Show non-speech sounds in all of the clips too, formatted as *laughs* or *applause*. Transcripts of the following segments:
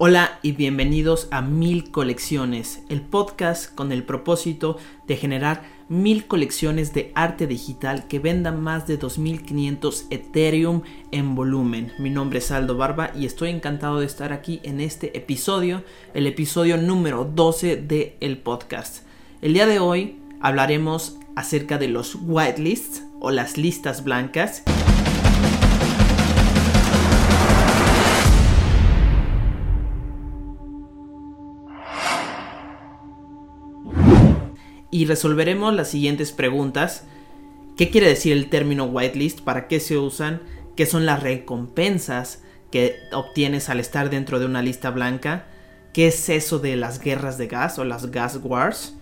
Hola y bienvenidos a Mil Colecciones, el podcast con el propósito de generar mil colecciones de arte digital que vendan más de 2500 Ethereum en volumen. Mi nombre es Aldo Barba y estoy encantado de estar aquí en este episodio, el episodio número 12 del el podcast. El día de hoy hablaremos acerca de los whitelists o las listas blancas. Y resolveremos las siguientes preguntas. ¿Qué quiere decir el término whitelist? ¿Para qué se usan? ¿Qué son las recompensas que obtienes al estar dentro de una lista blanca? ¿Qué es eso de las guerras de gas o las gas wars?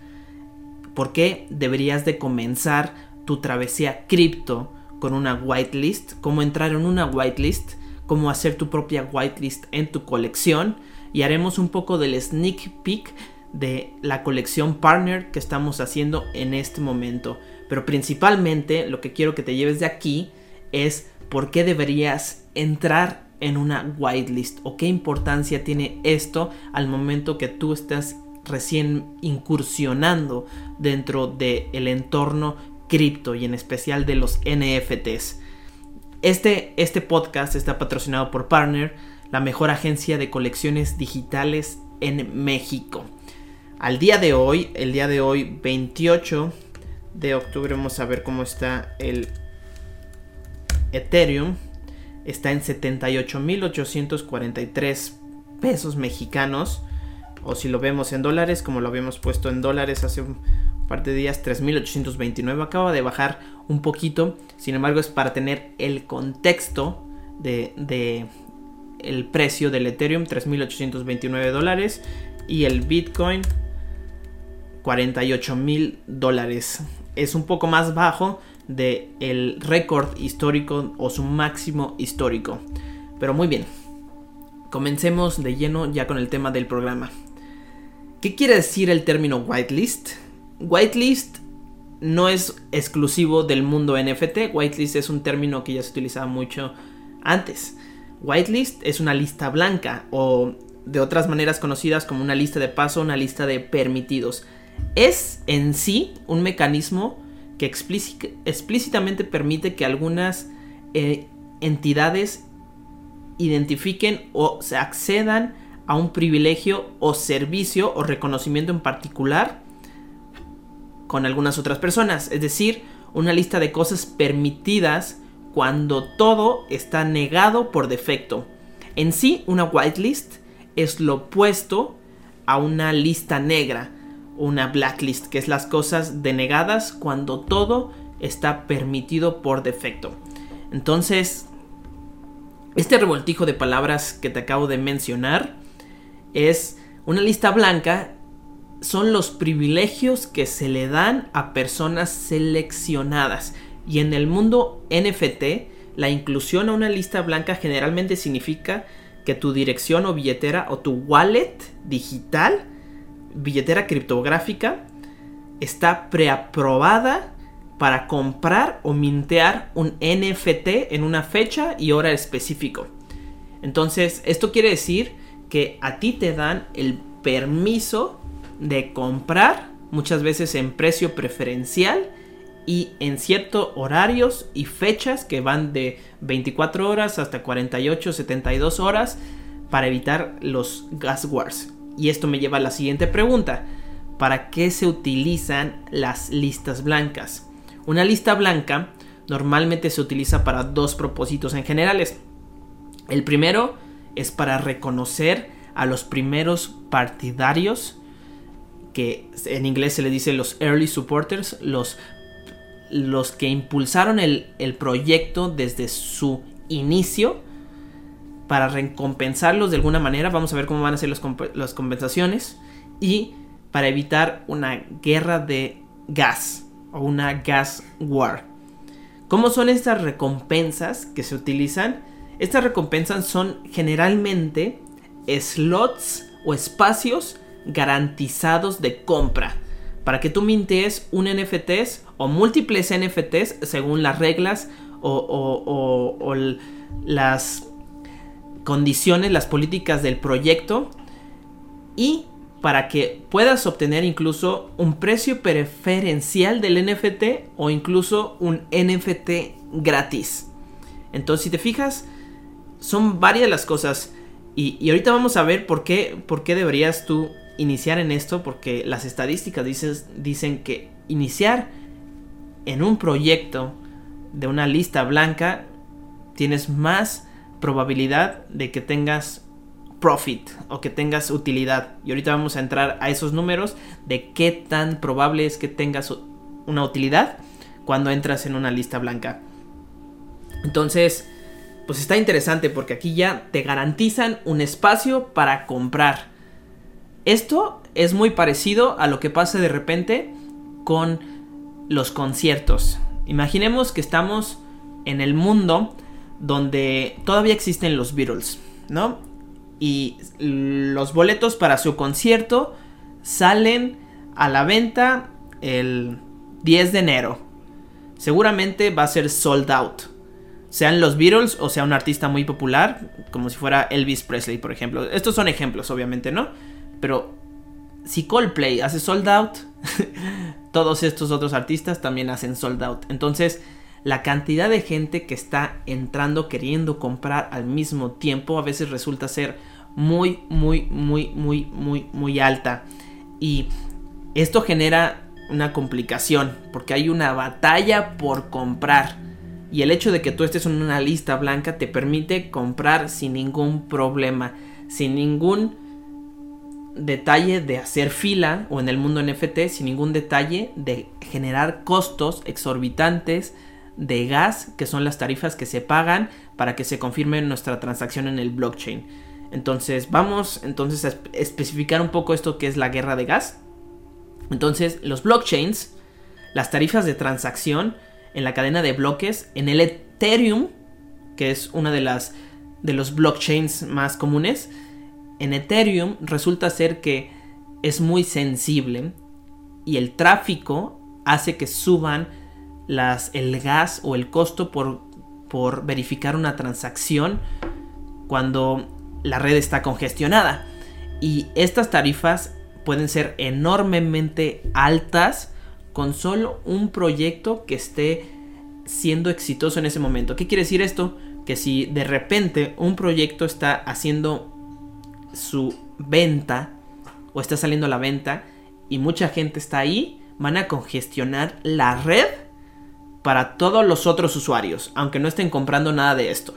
¿Por qué deberías de comenzar tu travesía cripto con una whitelist? ¿Cómo entrar en una whitelist? ¿Cómo hacer tu propia whitelist en tu colección? Y haremos un poco del sneak peek de la colección partner que estamos haciendo en este momento. Pero principalmente lo que quiero que te lleves de aquí es por qué deberías entrar en una whitelist o qué importancia tiene esto al momento que tú estás recién incursionando dentro del entorno cripto y en especial de los NFTs. Este, este podcast está patrocinado por Partner, la mejor agencia de colecciones digitales en México al día de hoy, el día de hoy 28 de octubre, vamos a ver cómo está el Ethereum. Está en 78.843 pesos mexicanos. O si lo vemos en dólares, como lo habíamos puesto en dólares hace un par de días, 3.829. Acaba de bajar un poquito. Sin embargo, es para tener el contexto de, el precio del Ethereum, 3.829 dólares. Y el Bitcoin 48 mil dólares. Es un poco más bajo del el récord histórico o su máximo histórico. Pero muy bien, comencemos de lleno ya con el tema del programa. ¿Qué quiere decir el término whitelist? Whitelist no es exclusivo del mundo NFT, whitelist es un término que ya se utilizaba mucho antes. Whitelist es una lista blanca o de otras maneras conocidas como una lista de paso, una lista de permitidos es en sí un mecanismo que explícitamente permite que algunas eh, entidades identifiquen o se accedan a un privilegio o servicio o reconocimiento en particular con algunas otras personas. Es decir, una lista de cosas permitidas cuando todo está negado por defecto. En sí, una whitelist es lo opuesto a una lista negra una blacklist, que es las cosas denegadas cuando todo está permitido por defecto. Entonces, este revoltijo de palabras que te acabo de mencionar es una lista blanca, son los privilegios que se le dan a personas seleccionadas. Y en el mundo NFT, la inclusión a una lista blanca generalmente significa que tu dirección o billetera o tu wallet digital billetera criptográfica está preaprobada para comprar o mintear un NFT en una fecha y hora específico. Entonces, esto quiere decir que a ti te dan el permiso de comprar muchas veces en precio preferencial y en ciertos horarios y fechas que van de 24 horas hasta 48, 72 horas para evitar los gas wars. Y esto me lleva a la siguiente pregunta. ¿Para qué se utilizan las listas blancas? Una lista blanca normalmente se utiliza para dos propósitos en generales. El primero es para reconocer a los primeros partidarios, que en inglés se le dice los early supporters, los, los que impulsaron el, el proyecto desde su inicio para recompensarlos de alguna manera. Vamos a ver cómo van a ser las, compensaciones. Y para evitar una guerra de gas o una gas war. ¿Cómo son estas recompensas que se utilizan? Estas recompensas son generalmente slots o espacios garantizados de compra para que tú mintes un NFTs o múltiples NFTs según las reglas o, o las condiciones, las políticas del proyecto y para que puedas obtener incluso un precio preferencial del NFT o incluso un NFT gratis. Entonces, si te fijas, son varias las cosas. Y, ahorita vamos a ver por qué, por qué deberías tú iniciar en esto. Porque las estadísticas dicen que iniciar en un proyecto de una lista blanca tienes más probabilidad de que tengas profit o que tengas utilidad. Y ahorita vamos a entrar a esos números de qué tan probable es que tengas una utilidad cuando entras en una lista blanca. Entonces, pues está interesante porque aquí ya te garantizan un espacio para comprar. Esto es muy parecido a lo que pasa de repente con los conciertos. Imaginemos que estamos en el mundo donde todavía existen los Beatles, ¿no? Y los boletos para su concierto salen a la venta el 10 de enero. Seguramente va a ser sold out. Sean los Beatles o sea un artista muy popular, como si fuera Elvis Presley, por ejemplo. Estos son ejemplos, obviamente, ¿no? Pero si Coldplay hace sold out, *laughs* todos estos otros artistas también hacen sold out. Entonces, la cantidad de gente que está entrando queriendo comprar al mismo tiempo a veces resulta ser muy, muy, muy, muy, muy, muy alta. Y esto genera una complicación porque hay una batalla por comprar. Y el hecho de que tú estés en una lista blanca te permite comprar sin ningún problema, sin ningún detalle de hacer fila o en el mundo NFT, sin ningún detalle de generar costos exorbitantes de gas, que son las tarifas que se pagan para que se confirme nuestra transacción en el blockchain. Entonces, vamos entonces a especificar un poco esto que es la guerra de gas. Entonces, los blockchains, las tarifas de transacción en la cadena de bloques, en el Ethereum, que es una de las de los blockchains más comunes, en Ethereum resulta ser que es muy sensible y el tráfico hace que suban las, el gas o el costo por, por verificar una transacción cuando la red está congestionada. Y estas tarifas pueden ser enormemente altas con solo un proyecto que esté siendo exitoso en ese momento. ¿Qué quiere decir esto? Que si de repente un proyecto está haciendo su venta o está saliendo a la venta y mucha gente está ahí, van a congestionar la red para todos los otros usuarios, aunque no estén comprando nada de esto.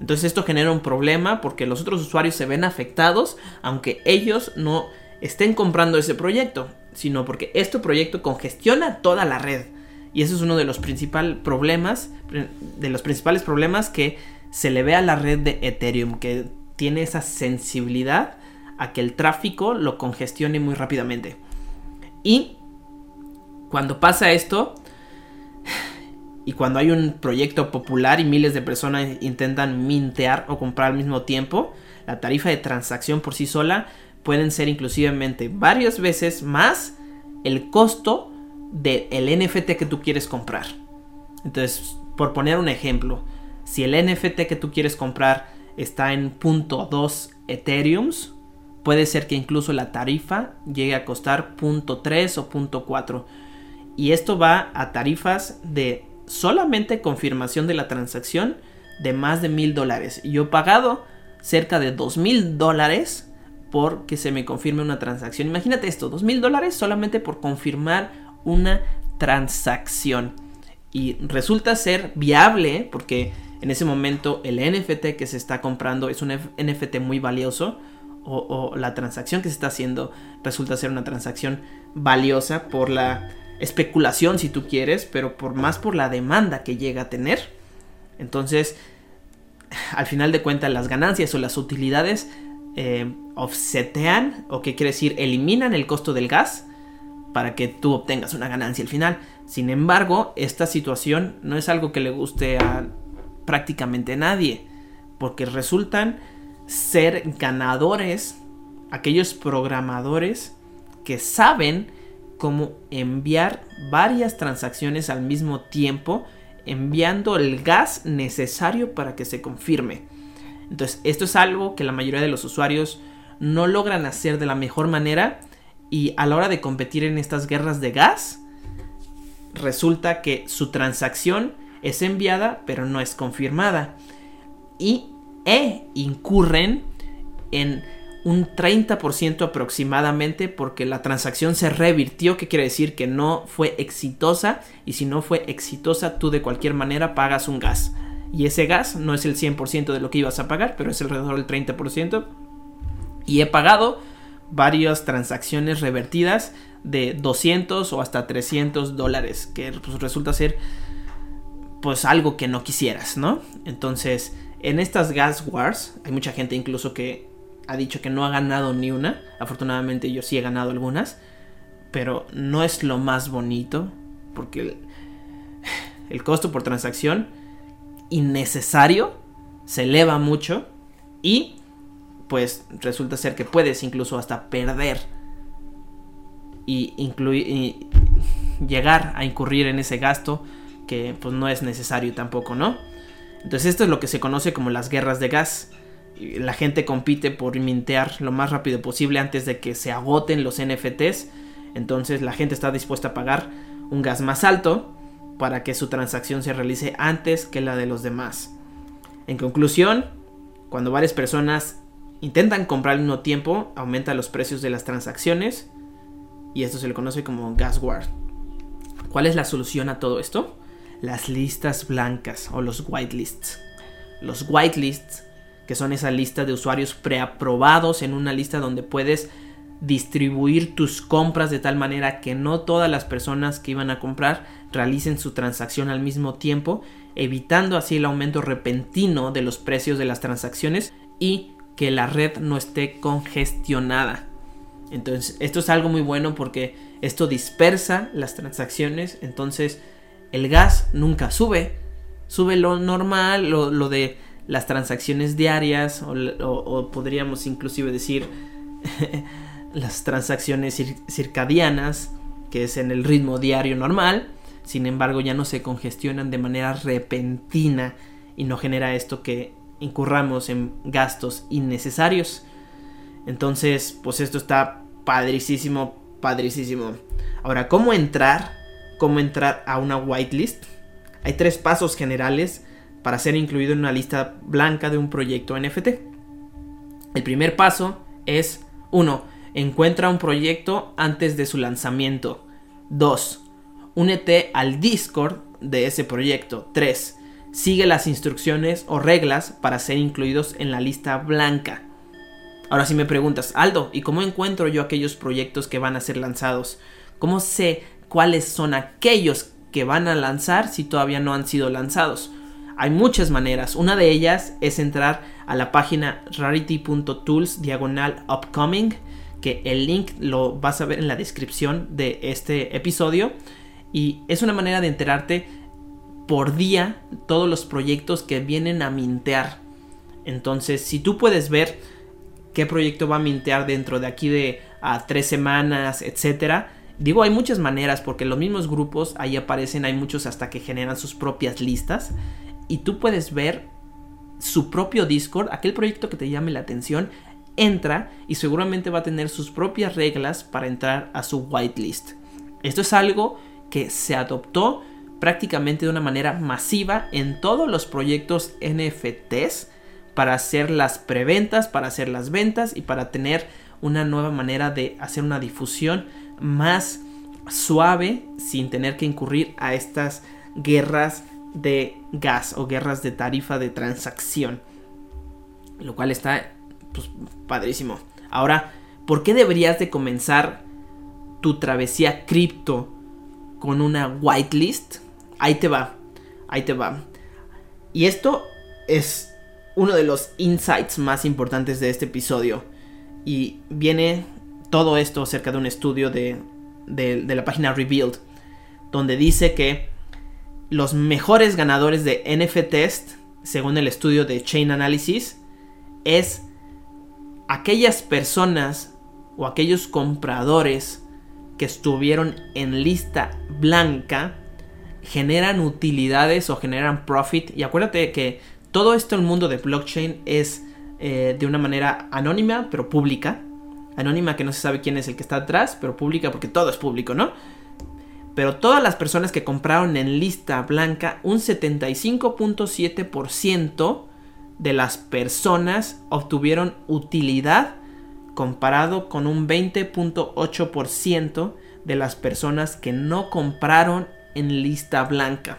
Entonces esto genera un problema porque los otros usuarios se ven afectados aunque ellos no estén comprando ese proyecto, sino porque este proyecto congestiona toda la red. Y eso es uno de los principales problemas, de los principales problemas que se le ve a la red de Ethereum, que tiene esa sensibilidad a que el tráfico lo congestione muy rápidamente. Y cuando pasa esto, y cuando hay un proyecto popular y miles de personas intentan mintear o comprar al mismo tiempo, la tarifa de transacción por sí sola pueden ser inclusivamente varias veces más el costo del NFT que tú quieres comprar. Entonces, por poner un ejemplo, si el NFT que tú quieres comprar está en .2 Ethereums, puede ser que incluso la tarifa llegue a costar .3 o .4. Y esto va a tarifas de solamente confirmación de la transacción de más de mil dólares. Yo he pagado cerca de dos mil dólares por que se me confirme una transacción. Imagínate esto, dos mil dólares solamente por confirmar una transacción. Y resulta ser viable porque en ese momento el NFT que se está comprando es un NFT muy valioso. O, o la transacción que se está haciendo resulta ser una transacción valiosa por la especulación si tú quieres, pero por más por la demanda que llega a tener. Entonces, al final de cuentas, las ganancias o las utilidades eh, offsetean, o que quiere decir, eliminan el costo del gas para que tú obtengas una ganancia al final. Sin embargo, esta situación no es algo que le guste a prácticamente nadie, porque resultan ser ganadores aquellos programadores que saben cómo enviar varias transacciones al mismo tiempo, enviando el gas necesario para que se confirme. Entonces, esto es algo que la mayoría de los usuarios no logran hacer de la mejor manera y a la hora de competir en estas guerras de gas, resulta que su transacción es enviada pero no es confirmada y e incurren en un 30% aproximadamente porque la transacción se revirtió, que quiere decir que no fue exitosa y si no fue exitosa tú de cualquier manera pagas un gas. Y ese gas no es el 100% de lo que ibas a pagar, pero es alrededor del 30%. Y he pagado varias transacciones revertidas de 200 o hasta 300 dólares, que pues, resulta ser pues algo que no quisieras, ¿no? Entonces, en estas gas wars, hay mucha gente incluso que ha dicho que no ha ganado ni una. Afortunadamente yo sí he ganado algunas. Pero no es lo más bonito. Porque el, costo por transacción innecesario se eleva mucho. Y pues resulta ser que puedes incluso hasta perder. Y, y llegar a incurrir en ese gasto que pues no es necesario tampoco, ¿no? Entonces esto es lo que se conoce como las guerras de gas la gente compite por mintear lo más rápido posible antes de que se agoten los NFTs. Entonces la gente está dispuesta a pagar un gas más alto para que su transacción se realice antes que la de los demás. En conclusión, cuando varias personas intentan comprar al mismo tiempo, aumenta los precios de las transacciones y esto se le conoce como gas war. ¿Cuál es la solución a todo esto? Las listas blancas o los whitelists. Los whitelists que son esa lista de usuarios preaprobados en una lista donde puedes distribuir tus compras de tal manera que no todas las personas que iban a comprar realicen su transacción al mismo tiempo, evitando así el aumento repentino de los precios de las transacciones y que la red no esté congestionada. Entonces, esto es algo muy bueno porque esto dispersa las transacciones, entonces el gas nunca sube, sube lo normal, lo, lo de las transacciones diarias o, podríamos inclusive decir *laughs* las transacciones circadianas, que es en el ritmo diario normal, sin embargo ya no se congestionan de manera repentina y no genera esto que incurramos en gastos innecesarios. Entonces, pues esto está padricísimo, padricísimo. Ahora, ¿cómo entrar? ¿Cómo entrar a una whitelist? Hay tres pasos generales para ser incluido en una lista blanca de un proyecto NFT. El primer paso es 1. Encuentra un proyecto antes de su lanzamiento. 2. Únete al Discord de ese proyecto. 3. Sigue las instrucciones o reglas para ser incluidos en la lista blanca. Ahora si me preguntas, Aldo, ¿y cómo encuentro yo aquellos proyectos que van a ser lanzados? ¿Cómo sé cuáles son aquellos que van a lanzar si todavía no han sido lanzados? Hay muchas maneras. Una de ellas es entrar a la página rarity.tools diagonal upcoming, que el link lo vas a ver en la descripción de este episodio. Y es una manera de enterarte por día todos los proyectos que vienen a mintear. Entonces, si tú puedes ver qué proyecto va a mintear dentro de aquí de a tres semanas, etcétera. Digo, hay muchas maneras porque los mismos grupos ahí aparecen, hay muchos hasta que generan sus propias listas y tú puedes ver su propio Discord, aquel proyecto que te llame la atención, entra y seguramente va a tener sus propias reglas para entrar a su whitelist. Esto es algo que se adoptó prácticamente de una manera masiva en todos los proyectos NFTs para hacer las preventas, para hacer las ventas y para tener una nueva manera de hacer una difusión más suave sin tener que incurrir a estas guerras de gas o guerras de tarifa de transacción. Lo cual está pues, padrísimo. Ahora, ¿por qué deberías de comenzar tu travesía cripto con una whitelist? Ahí te va, ahí te va. Y esto es uno de los insights más importantes de este episodio. Y viene todo esto acerca de un estudio de, de la página Revealed, donde dice que los mejores ganadores de NFTs, según el estudio de Chain Analysis, es aquellas personas o aquellos compradores que estuvieron en lista blanca generan utilidades o generan profit. Y acuérdate que Todo esto el mundo de blockchain es eh, de una manera anónima pero pública. Anónima que no se sabe quién es el que está atrás, pero pública porque todo es público, ¿no? Pero todas las personas que compraron en lista blanca, un 75.7% de las personas obtuvieron utilidad comparado con un 20.8% de las personas que no compraron en lista blanca.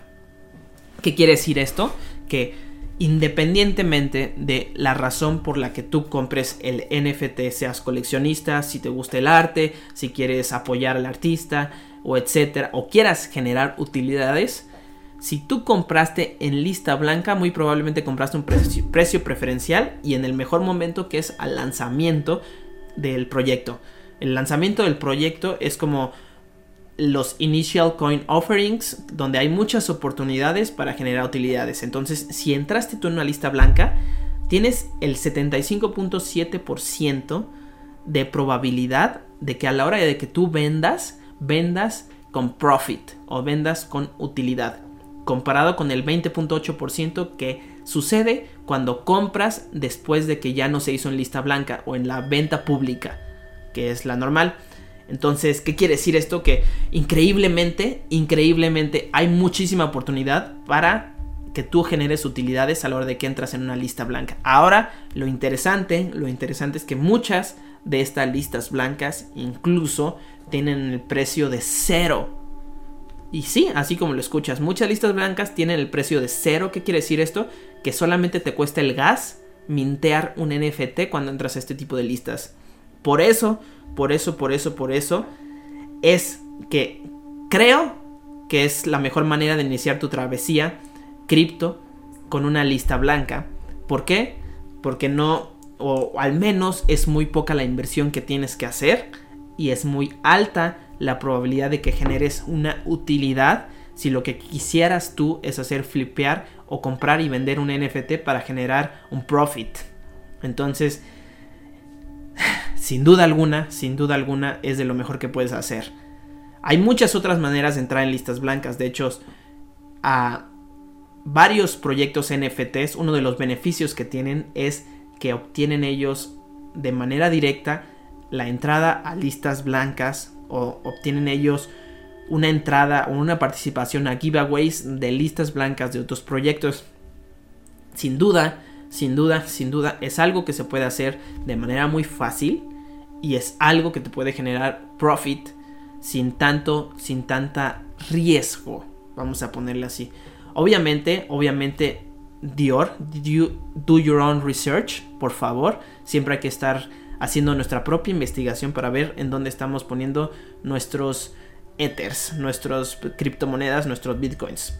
¿Qué quiere decir esto? Que independientemente de la razón por la que tú compres el NFT, seas coleccionista, si te gusta el arte, si quieres apoyar al artista o etcétera, o quieras generar utilidades, si tú compraste en lista blanca, muy probablemente compraste un precio, preferencial y en el mejor momento que es al lanzamiento del proyecto. El lanzamiento del proyecto es como los initial coin offerings, donde hay muchas oportunidades para generar utilidades. Entonces, si entraste tú en una lista blanca, tienes el 75.7% de probabilidad de que a la hora de que tú vendas, vendas con profit o vendas con utilidad, comparado con el 20.8% que sucede cuando compras después de que ya no se hizo en lista blanca o en la venta pública, que es la normal. Entonces, ¿qué quiere decir esto? Que increíblemente, increíblemente hay muchísima oportunidad para que tú generes utilidades a la hora de que entras en una lista blanca. Ahora, lo interesante, lo interesante es que muchas de estas listas blancas incluso tienen el precio de cero. Y sí, así como lo escuchas, muchas listas blancas tienen el precio de cero. ¿Qué quiere decir esto? Que solamente te cuesta el gas mintear un NFT cuando entras a este tipo de listas. Por eso por eso, por eso, por eso, es que creo que es la mejor manera de iniciar tu travesía cripto con una lista blanca. ¿Por qué? Porque no, o al menos es muy poca la inversión que tienes que hacer y es muy alta la probabilidad de que generes una utilidad si lo que quisieras tú es hacer flipear o comprar y vender un NFT para generar un profit. Entonces, *sighs* sin duda alguna, sin duda alguna, es de lo mejor que puedes hacer. Hay muchas otras maneras de entrar en listas blancas. De hecho, a varios proyectos NFTs, uno de los beneficios que tienen es que obtienen ellos de manera directa la entrada a listas blancas o obtienen ellos una entrada o una participación a giveaways de listas blancas de otros proyectos. Sin duda, sin duda, sin duda, es algo que se puede hacer de manera muy fácil y es algo que te puede generar profit sin tanto, sin tanta riesgo. Vamos a ponerle así. Obviamente, obviamente, Dior, do your own research, por favor. Siempre hay que estar haciendo nuestra propia investigación para ver en dónde estamos poniendo nuestros ethers, nuestras criptomonedas, nuestros bitcoins.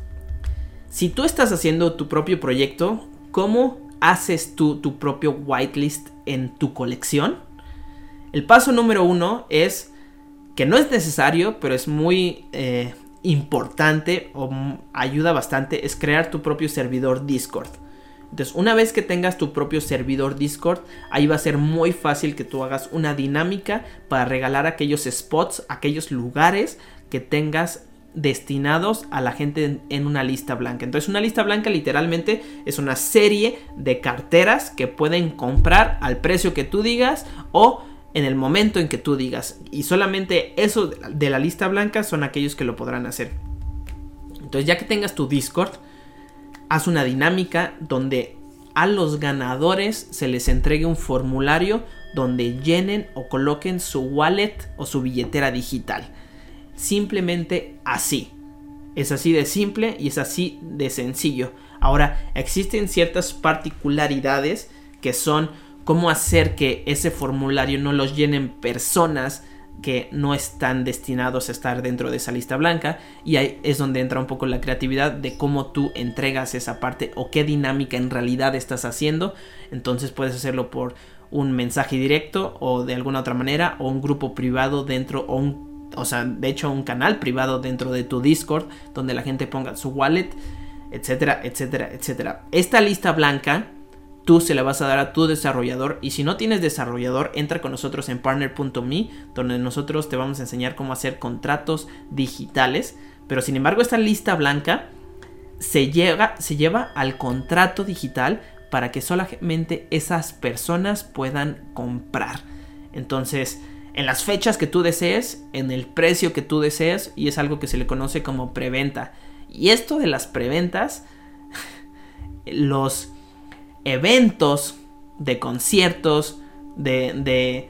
Si tú estás haciendo tu propio proyecto, ¿cómo haces tú tu propio whitelist en tu colección? El paso número uno es que no es necesario, pero es muy eh, importante o ayuda bastante, es crear tu propio servidor Discord. Entonces, una vez que tengas tu propio servidor Discord, ahí va a ser muy fácil que tú hagas una dinámica para regalar aquellos spots, aquellos lugares que tengas destinados a la gente en, una lista blanca. Entonces una lista blanca literalmente es una serie de carteras que pueden comprar al precio que tú digas o en el momento en que tú digas. Y solamente eso de la lista blanca son aquellos que lo podrán hacer. Entonces ya que tengas tu Discord, haz una dinámica donde a los ganadores se les entregue un formulario donde llenen o coloquen su wallet o su billetera digital. Simplemente así. Es así de simple y es así de sencillo. Ahora, existen ciertas particularidades que son cómo hacer que ese formulario no los llenen personas que no están destinados a estar dentro de esa lista blanca y ahí es donde entra un poco la creatividad de cómo tú entregas esa parte o qué dinámica en realidad estás haciendo. Entonces puedes hacerlo por un mensaje directo o de alguna otra manera o un grupo privado dentro o un o sea de hecho un canal privado dentro de tu discord donde la gente ponga su wallet etcétera etcétera etcétera. Esta lista blanca tú se la vas a dar a tu desarrollador y si no tienes desarrollador entra con nosotros en partner.me donde nosotros te vamos a enseñar cómo hacer contratos digitales pero sin embargo esta lista blanca se lleva, se lleva al contrato digital para que solamente esas personas puedan comprar. Entonces, en las fechas que tú desees, en el precio que tú desees, y es algo que se le conoce como preventa. Y esto de las preventas, *laughs* los eventos de conciertos, de, de,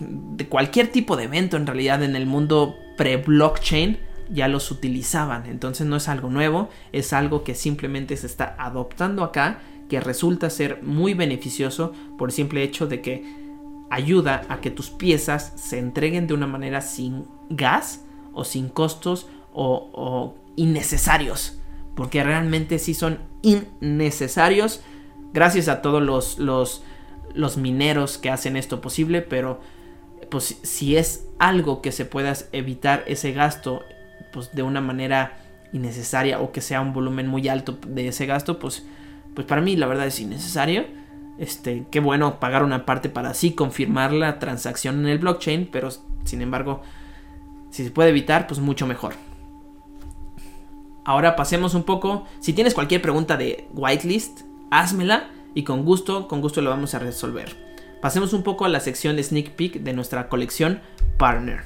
de cualquier tipo de evento en realidad en el mundo pre-blockchain, ya los utilizaban. Entonces no es algo nuevo, es algo que simplemente se está adoptando acá, que resulta ser muy beneficioso por el simple hecho de que ayuda a que tus piezas se entreguen de una manera sin gas o sin costos o, innecesarios. Porque realmente sí son innecesarios. Gracias a todos los, los, los mineros que hacen esto posible. Pero pues si es algo que se pueda evitar ese gasto pues de una manera innecesaria o que sea un volumen muy alto de ese gasto, pues, pues para mí la verdad es innecesario. Este, qué bueno pagar una parte para así confirmar la transacción en el blockchain, pero sin embargo, si se puede evitar, pues mucho mejor. Ahora pasemos un poco. Si tienes cualquier pregunta de whitelist, házmela y con gusto, con gusto lo vamos a resolver. Pasemos un poco a la sección de sneak peek de nuestra colección partner.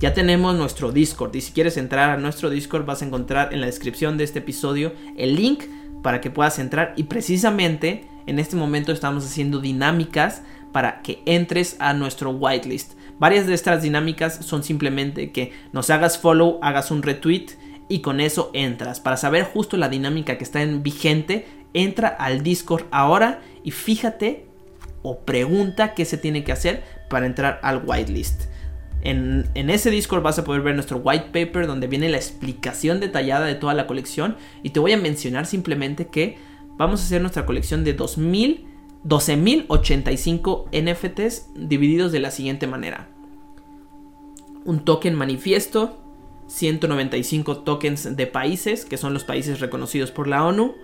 Ya tenemos nuestro Discord y si quieres entrar a nuestro Discord vas a encontrar en la descripción de este episodio el link para que puedas entrar y precisamente en este momento estamos haciendo dinámicas para que entres a nuestro whitelist. Varias de estas dinámicas son simplemente que nos hagas follow, hagas un retweet y con eso entras. Para saber justo la dinámica que está en vigente, entra al Discord ahora y fíjate o pregunta qué se tiene que hacer para entrar al whitelist. En, ese Discord vas a poder ver nuestro white paper donde viene la explicación detallada de toda la colección y te voy a mencionar simplemente que vamos a hacer nuestra colección de 2000, 12.085 NFTs divididos de la siguiente manera. Un token manifiesto, 195 tokens de países, que son los países reconocidos por la ONU,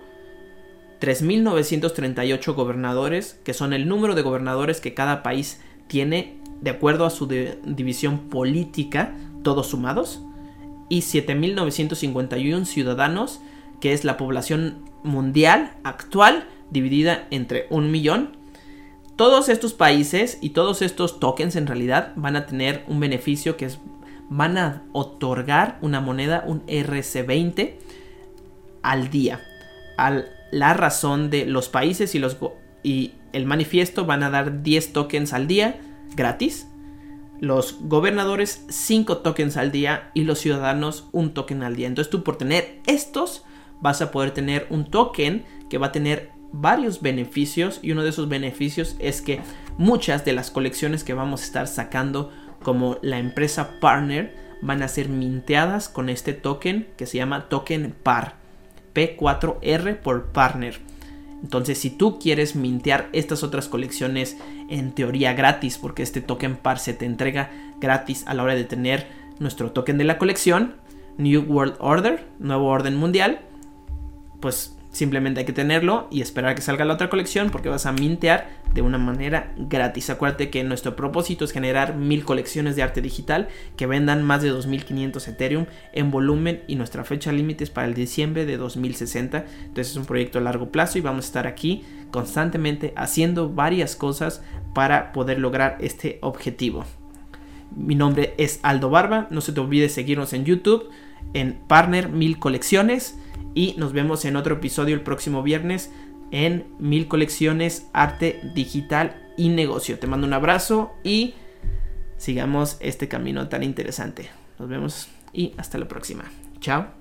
3.938 gobernadores, que son el número de gobernadores que cada país tiene de acuerdo a su división política, todos sumados, y 7.951 ciudadanos, que es la población mundial actual dividida entre un millón. Todos estos países y todos estos tokens en realidad van a tener un beneficio que es van a otorgar una moneda, un RC20 al día. A la razón de los países y los y el manifiesto van a dar 10 tokens al día gratis. Los gobernadores 5 tokens al día y los ciudadanos un token al día. Entonces tú por tener estos vas a poder tener un token que va a tener varios beneficios y uno de esos beneficios es que muchas de las colecciones que vamos a estar sacando como la empresa partner van a ser minteadas con este token que se llama token par P4R por partner. Entonces si tú quieres mintear estas otras colecciones en teoría gratis porque este token par se te entrega gratis a la hora de tener nuestro token de la colección New World Order nuevo orden mundial pues simplemente hay que tenerlo y esperar a que salga la otra colección porque vas a mintear de una manera gratis. Acuérdate que nuestro propósito es generar mil colecciones de arte digital que vendan más de 2500 Ethereum en volumen y nuestra fecha límite es para el diciembre de 2060. Entonces es un proyecto a largo plazo y vamos a estar aquí constantemente haciendo varias cosas para poder lograr este objetivo. Mi nombre es Aldo Barba, no se te olvide seguirnos en YouTube en Partner Mil Colecciones y nos vemos en otro episodio el próximo viernes en Mil Colecciones, Arte Digital y Negocio. Te mando un abrazo y sigamos este camino tan interesante. Nos vemos y hasta la próxima. Chao.